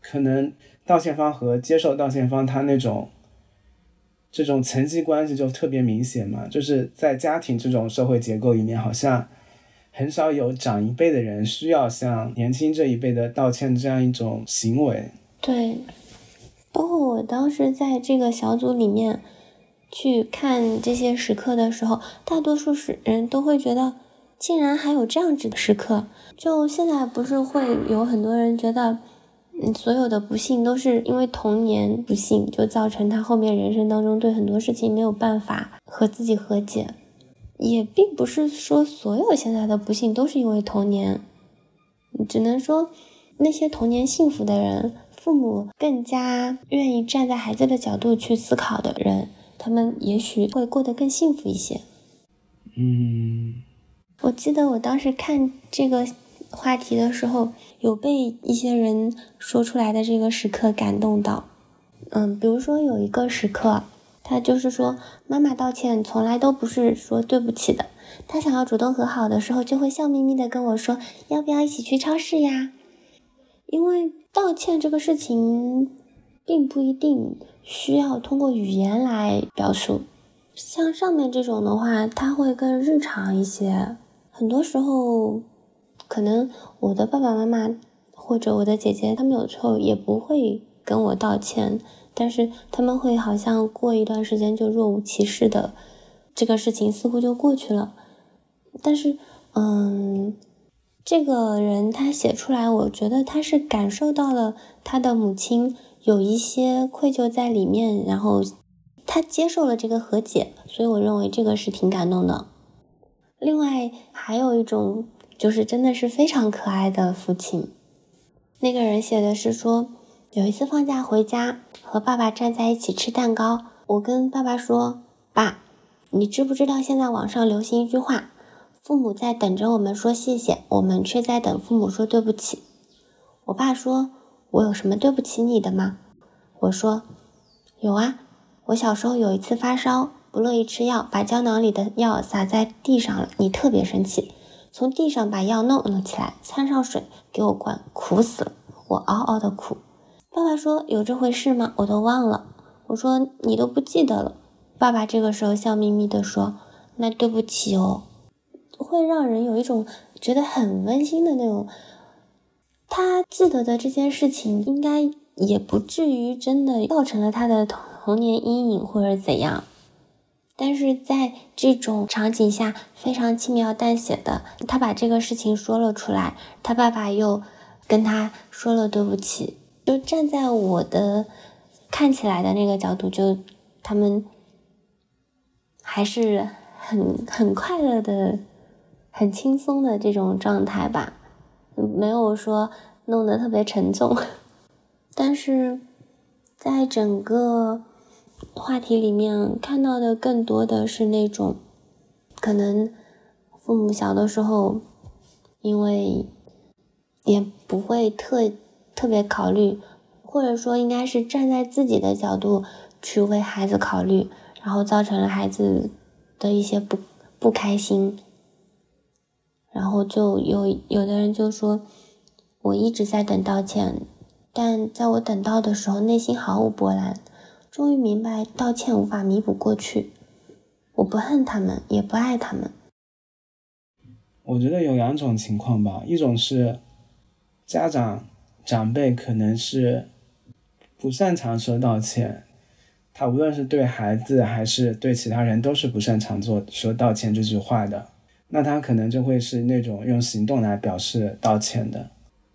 可能道歉方和接受道歉方他那种这种层级关系就特别明显嘛。就是在家庭这种社会结构里面，好像很少有长一辈的人需要向年轻这一辈的道歉这样一种行为。对。包括我当时在这个小组里面去看这些时刻的时候，大多数是人都会觉得，竟然还有这样子的时刻。就现在不是会有很多人觉得，嗯，所有的不幸都是因为童年不幸，就造成他后面人生当中对很多事情没有办法和自己和解。也并不是说所有现在的不幸都是因为童年，只能说那些童年幸福的人。父母更加愿意站在孩子的角度去思考的人，他们也许会过得更幸福一些。嗯，我记得我当时看这个话题的时候，有被一些人说出来的这个时刻感动到。嗯，比如说有一个时刻，他就是说妈妈道歉从来都不是说对不起的，他想要主动和好的时候，就会笑眯眯的跟我说，要不要一起去超市呀？因为。道歉这个事情，并不一定需要通过语言来表述。像上面这种的话，他会更日常一些。很多时候，可能我的爸爸妈妈或者我的姐姐，他们有时候也不会跟我道歉，但是他们会好像过一段时间就若无其事的，这个事情似乎就过去了。但是，嗯。这个人他写出来，我觉得他是感受到了他的母亲有一些愧疚在里面，然后他接受了这个和解，所以我认为这个是挺感动的。另外还有一种就是真的是非常可爱的父亲，那个人写的是说，有一次放假回家和爸爸站在一起吃蛋糕，我跟爸爸说：“爸，你知不知道现在网上流行一句话？”父母在等着我们说谢谢，我们却在等父母说对不起。我爸说：“我有什么对不起你的吗？”我说：“有啊，我小时候有一次发烧，不乐意吃药，把胶囊里的药洒在地上了，你特别生气，从地上把药弄了起来，掺上水给我灌，苦死了，我嗷嗷的哭。”爸爸说：“有这回事吗？我都忘了。”我说：“你都不记得了。”爸爸这个时候笑眯眯的说：“那对不起哦。”会让人有一种觉得很温馨的那种，他记得的这件事情，应该也不至于真的造成了他的童年阴影或者怎样，但是在这种场景下非常轻描淡写的，他把这个事情说了出来，他爸爸又跟他说了对不起，就站在我的看起来的那个角度，就他们还是很很快乐的。很轻松的这种状态吧，没有说弄得特别沉重，但是在整个话题里面看到的更多的是那种，可能父母小的时候，因为也不会特特别考虑，或者说应该是站在自己的角度去为孩子考虑，然后造成了孩子的一些不不开心。然后就有有的人就说，我一直在等道歉，但在我等到的时候，内心毫无波澜。终于明白，道歉无法弥补过去。我不恨他们，也不爱他们。我觉得有两种情况吧，一种是家长长辈可能是不擅长说道歉，他无论是对孩子还是对其他人，都是不擅长做说道歉这句话的。那他可能就会是那种用行动来表示道歉的，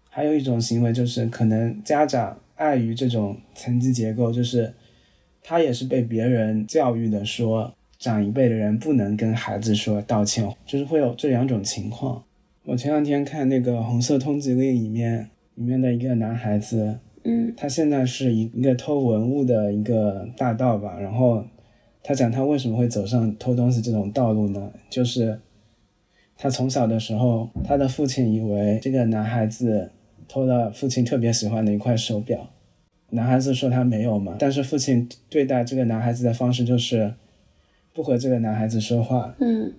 还有一种行为就是可能家长碍于这种层级结构，就是他也是被别人教育的说，长一辈的人不能跟孩子说道歉，就是会有这两种情况。我前两天看那个《红色通缉令》里面，里面的一个男孩子，嗯他现在是一一个偷文物的一个大盗吧，然后他讲他为什么会走上偷东西这种道路呢？就是他从小的时候，他的父亲以为这个男孩子偷了父亲特别喜欢的一块手表，男孩子说他没有嘛，但是父亲对待这个男孩子的方式就是不和这个男孩子说话，嗯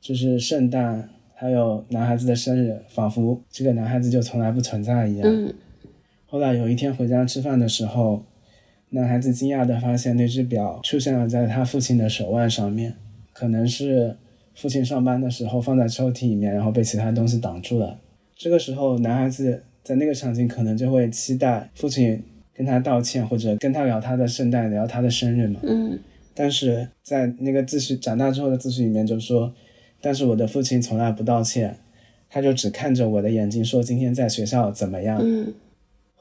就是圣诞还有男孩子的生日，仿佛这个男孩子就从来不存在一样。嗯后来有一天回家吃饭的时候，男孩子惊讶地发现那只表出现了在他父亲的手腕上面，可能是父亲上班的时候放在抽屉里面，然后被其他东西挡住了。这个时候，男孩子在那个场景可能就会期待父亲跟他道歉，或者跟他聊他的圣诞，聊他的生日嘛。嗯但是在那个自序长大之后的自序里面就说，但是我的父亲从来不道歉，他就只看着我的眼睛说今天在学校怎么样。嗯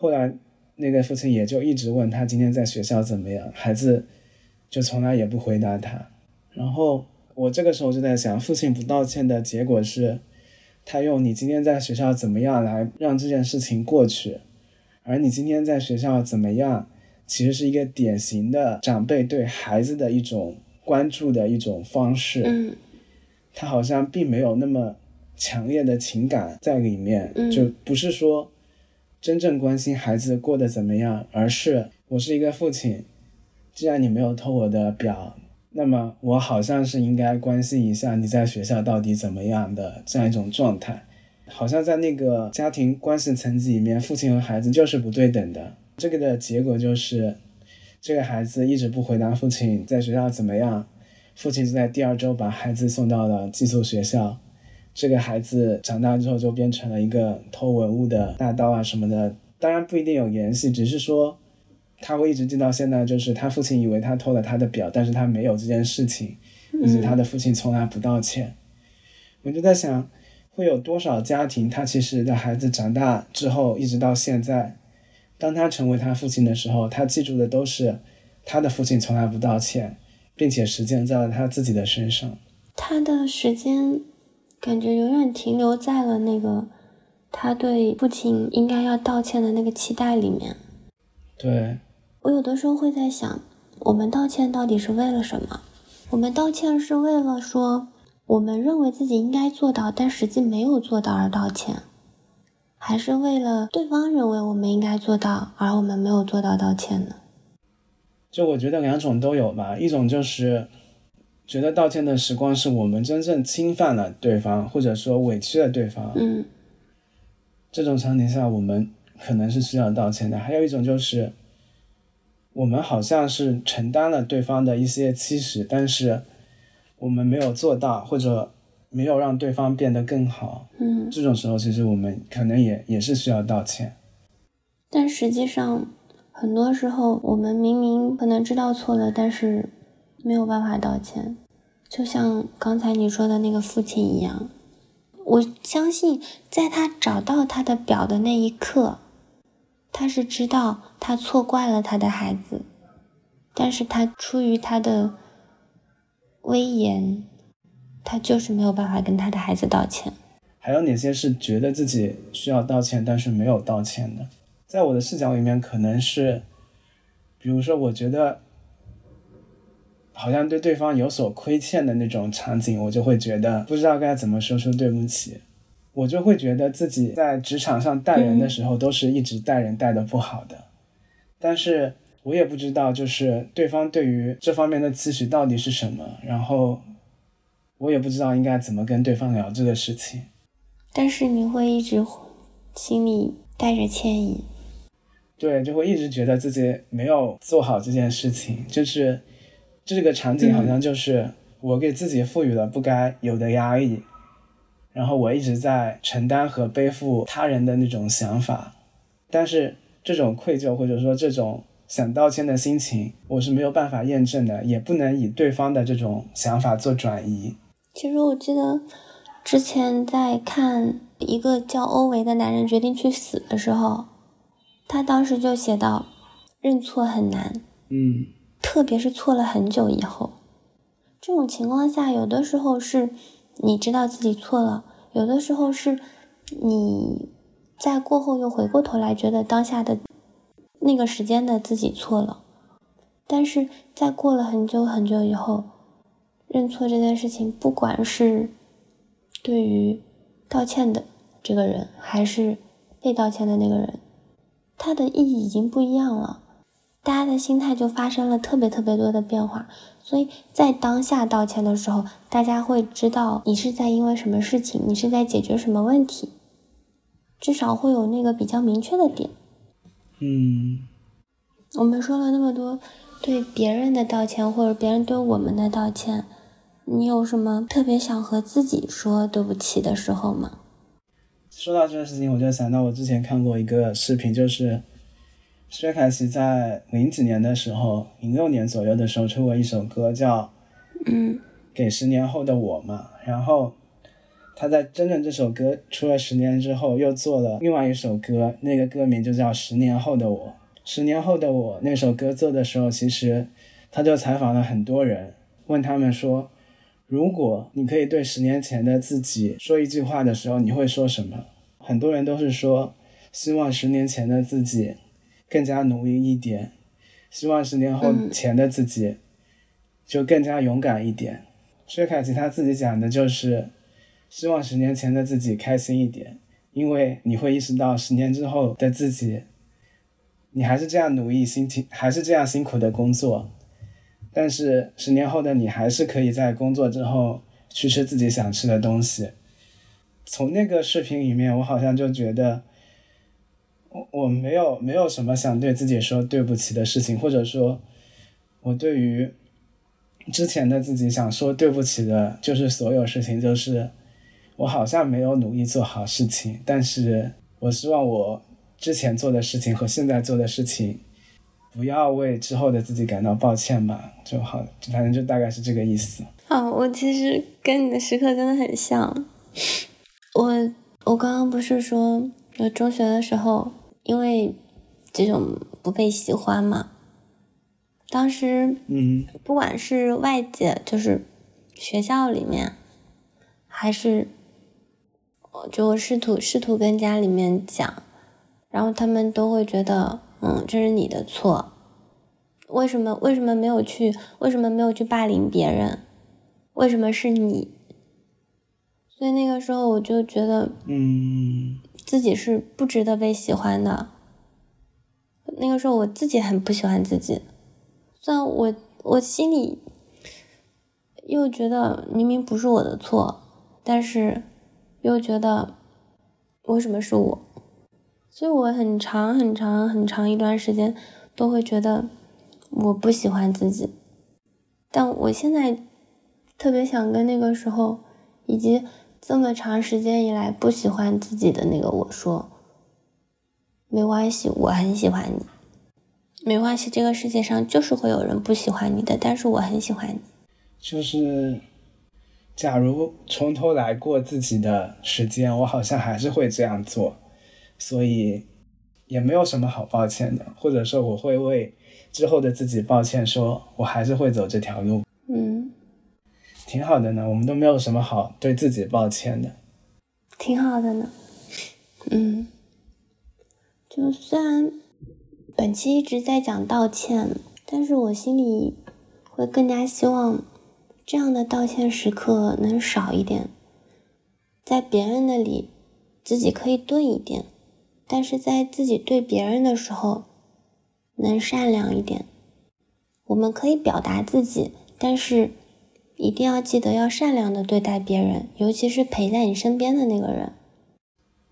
后来那个父亲也就一直问他今天在学校怎么样，孩子就从来也不回答他。然后我这个时候就在想，父亲不道歉的结果是，他用你今天在学校怎么样来让这件事情过去，而你今天在学校怎么样，其实是一个典型的长辈对孩子的一种关注的一种方式。嗯他好像并没有那么强烈的情感在里面，嗯就不是说真正关心孩子过得怎么样，而是我是一个父亲，既然你没有偷我的表，那么我好像是应该关心一下你在学校到底怎么样的这样一种状态，好像在那个家庭关系层级里面，父亲和孩子就是不对等的，这个的结果就是这个孩子一直不回答父亲在学校怎么样。父亲就在第二周把孩子送到了寄宿学校，这个孩子长大之后就变成了一个偷文物的大盗啊什么的，当然不一定有联系，只是说他会一直记到现在，就是他父亲以为他偷了他的表，但是他没有这件事情，以及他的父亲从来不道歉。我就在想，会有多少家庭，他其实的孩子长大之后，一直到现在，当他成为他父亲的时候，他记住的都是他的父亲从来不道歉。并且实践在了他自己的身上。他的时间感觉永远停留在了那个他对父亲应该要道歉的那个期待里面。对，我有的时候会在想，我们道歉到底是为了什么？我们道歉是为了说我们认为自己应该做到，但实际没有做到而道歉，还是为了对方认为我们应该做到，而我们没有做到道歉呢？就我觉得两种都有吧，一种就是觉得道歉的时光是我们真正侵犯了对方，或者说委屈了对方。嗯这种场景下，我们可能是需要道歉的。还有一种就是，我们好像是承担了对方的一些期许，但是我们没有做到，或者没有让对方变得更好。嗯，这种时候，其实我们可能也也是需要道歉。但实际上。很多时候，我们明明可能知道错了，但是没有办法道歉，就像刚才你说的那个父亲一样。我相信，在他找到他的表的那一刻，他是知道他错怪了他的孩子，但是他出于他的威严，他就是没有办法跟他的孩子道歉。还有哪些是觉得自己需要道歉，但是没有道歉的？在我的视角里面，可能是，比如说，我觉得好像对对方有所亏欠的那种场景，我就会觉得不知道该怎么说出对不起，我就会觉得自己在职场上带人的时候，都是一直带人带的不好的，但是我也不知道，就是对方对于这方面的期许到底是什么，然后我也不知道应该怎么跟对方聊这个事情。但是你会一直心里带着歉意。对，就会一直觉得自己没有做好这件事情，就是这个场景好像就是我给自己赋予了不该有的压力，然后我一直在承担和背负他人的那种想法，但是这种愧疚或者说这种想道歉的心情，我是没有办法验证的，也不能以对方的这种想法做转移。其实我记得之前在看一个叫欧维的男人决定去死的时候。他当时就写到，认错很难，嗯，特别是错了很久以后，这种情况下，有的时候是你知道自己错了，有的时候是你在过后又回过头来觉得当下的那个时间的自己错了，但是在过了很久很久以后，认错这件事情，不管是对于道歉的这个人，还是被道歉的那个人，他的意义已经不一样了。大家的心态就发生了特别特别多的变化，所以在当下道歉的时候，大家会知道你是在因为什么事情，你是在解决什么问题，至少会有那个比较明确的点。嗯，我们说了那么多对别人的道歉，或者别人对我们的道歉，你有什么特别想和自己说对不起的时候吗？说到这个事情，我就想到我之前看过一个视频，就是。薛凯琪在零几年的时候，零六年左右的时候出过一首歌，叫《嗯给十年后的我》嘛。然后他在真正这首歌出了十年之后，又做了另外一首歌，那个歌名就叫《十年后的我》。十年后的我那首歌做的时候，其实他就采访了很多人，问他们说：如果你可以对十年前的自己说一句话的时候，你会说什么？很多人都是说，希望十年前的自己。更加努力一点，希望十年后前的自己就更加勇敢一点。薛凯琪他自己讲的就是，希望十年前的自己开心一点，因为你会意识到十年之后的自己，你还是这样努力辛勤，还是这样辛苦的工作，但是十年后的你还是可以在工作之后去吃自己想吃的东西。从那个视频里面，我好像就觉得。我我没有没有什么想对自己说对不起的事情，或者说，我对于之前的自己想说对不起的，就是所有事情，就是我好像没有努力做好事情，但是我希望我之前做的事情和现在做的事情，不要为之后的自己感到抱歉吧，就好，反正就大概是这个意思。哦，我其实跟你的时刻真的很像，我我刚刚不是说我中学的时候。因为这种不被喜欢嘛，当时，嗯，不管是外界，就是学校里面，还是，就我试图试图跟家里面讲，然后他们都会觉得，嗯，这是你的错，为什么为什么没有去为什么没有去霸凌别人，为什么是你？所以那个时候我就觉得，嗯。自己是不值得被喜欢的。那个时候我自己很不喜欢自己，虽然我我心里又觉得明明不是我的错，但是又觉得为什么是我？所以我很长很长很长一段时间都会觉得我不喜欢自己。但我现在特别想跟那个时候以及。这么长时间以来不喜欢自己的那个我说，没关系，我很喜欢你，没关系，这个世界上就是会有人不喜欢你的，但是我很喜欢你。就是，假如从头来过自己的时间，我好像还是会这样做，所以也没有什么好抱歉的，或者说我会为之后的自己抱歉，说我还是会走这条路。嗯。挺好的呢，我们都没有什么好对自己抱歉的。挺好的呢，嗯，就虽然本期一直在讲道歉，但是我心里会更加希望这样的道歉时刻能少一点，在别人那里自己可以钝一点，但是在自己对别人的时候能善良一点。我们可以表达自己，但是。一定要记得要善良的对待别人，尤其是陪在你身边的那个人。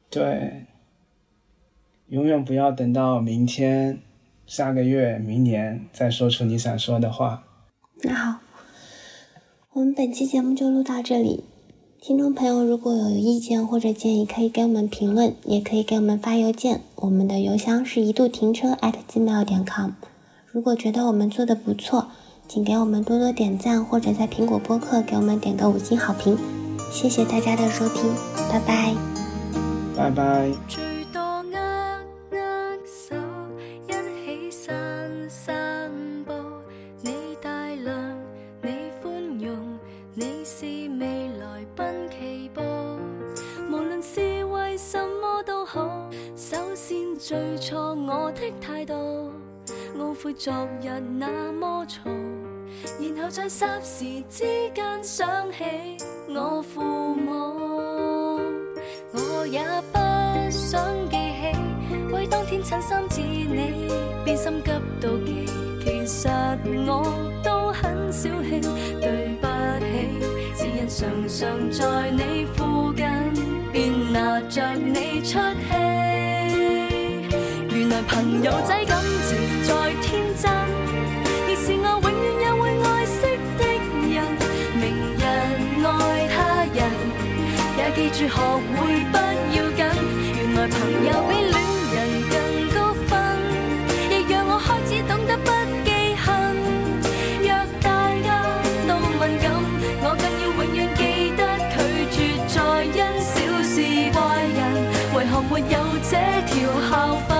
对，永远不要等到明天、下个月、明年再说出你想说的话。那好，我们本期节目就录到这里。听众朋友如果有意见或者建议，可以给我们评论，也可以给我们发邮件。我们的邮箱是一度停车 at gmail 点 com。如果觉得我们做的不错，请给我们多多点赞或者在苹果播客给我们点个五星好评。谢谢大家的收听拜拜。拜拜。最多握握手一起散散步你大量你容你是未步。是什都好首先最错我的态度懊悔昨在霎时之间想起我父母，我也不想记起，为当天衬衫至你，便心急到极。其实我都很小气，对不起，只因常常在你附近，便拿着你出气。原来朋友仔感情在天记住学会不要紧。原来朋友比恋人更高分，亦让我开始懂得不记恨。若大家都敏感，我更要永远记得拒绝再因小事怪人。为何没有这条校训？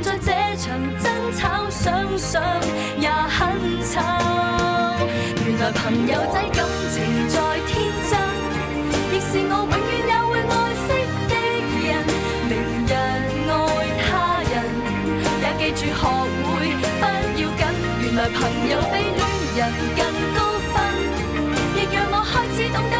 在这场争吵，想想也很丑。原来朋友仔感情再天真，亦是我永远也会爱惜的人。明日爱他人，也记住学会不要紧。原来朋友比恋人。更高分，亦让我开始懂得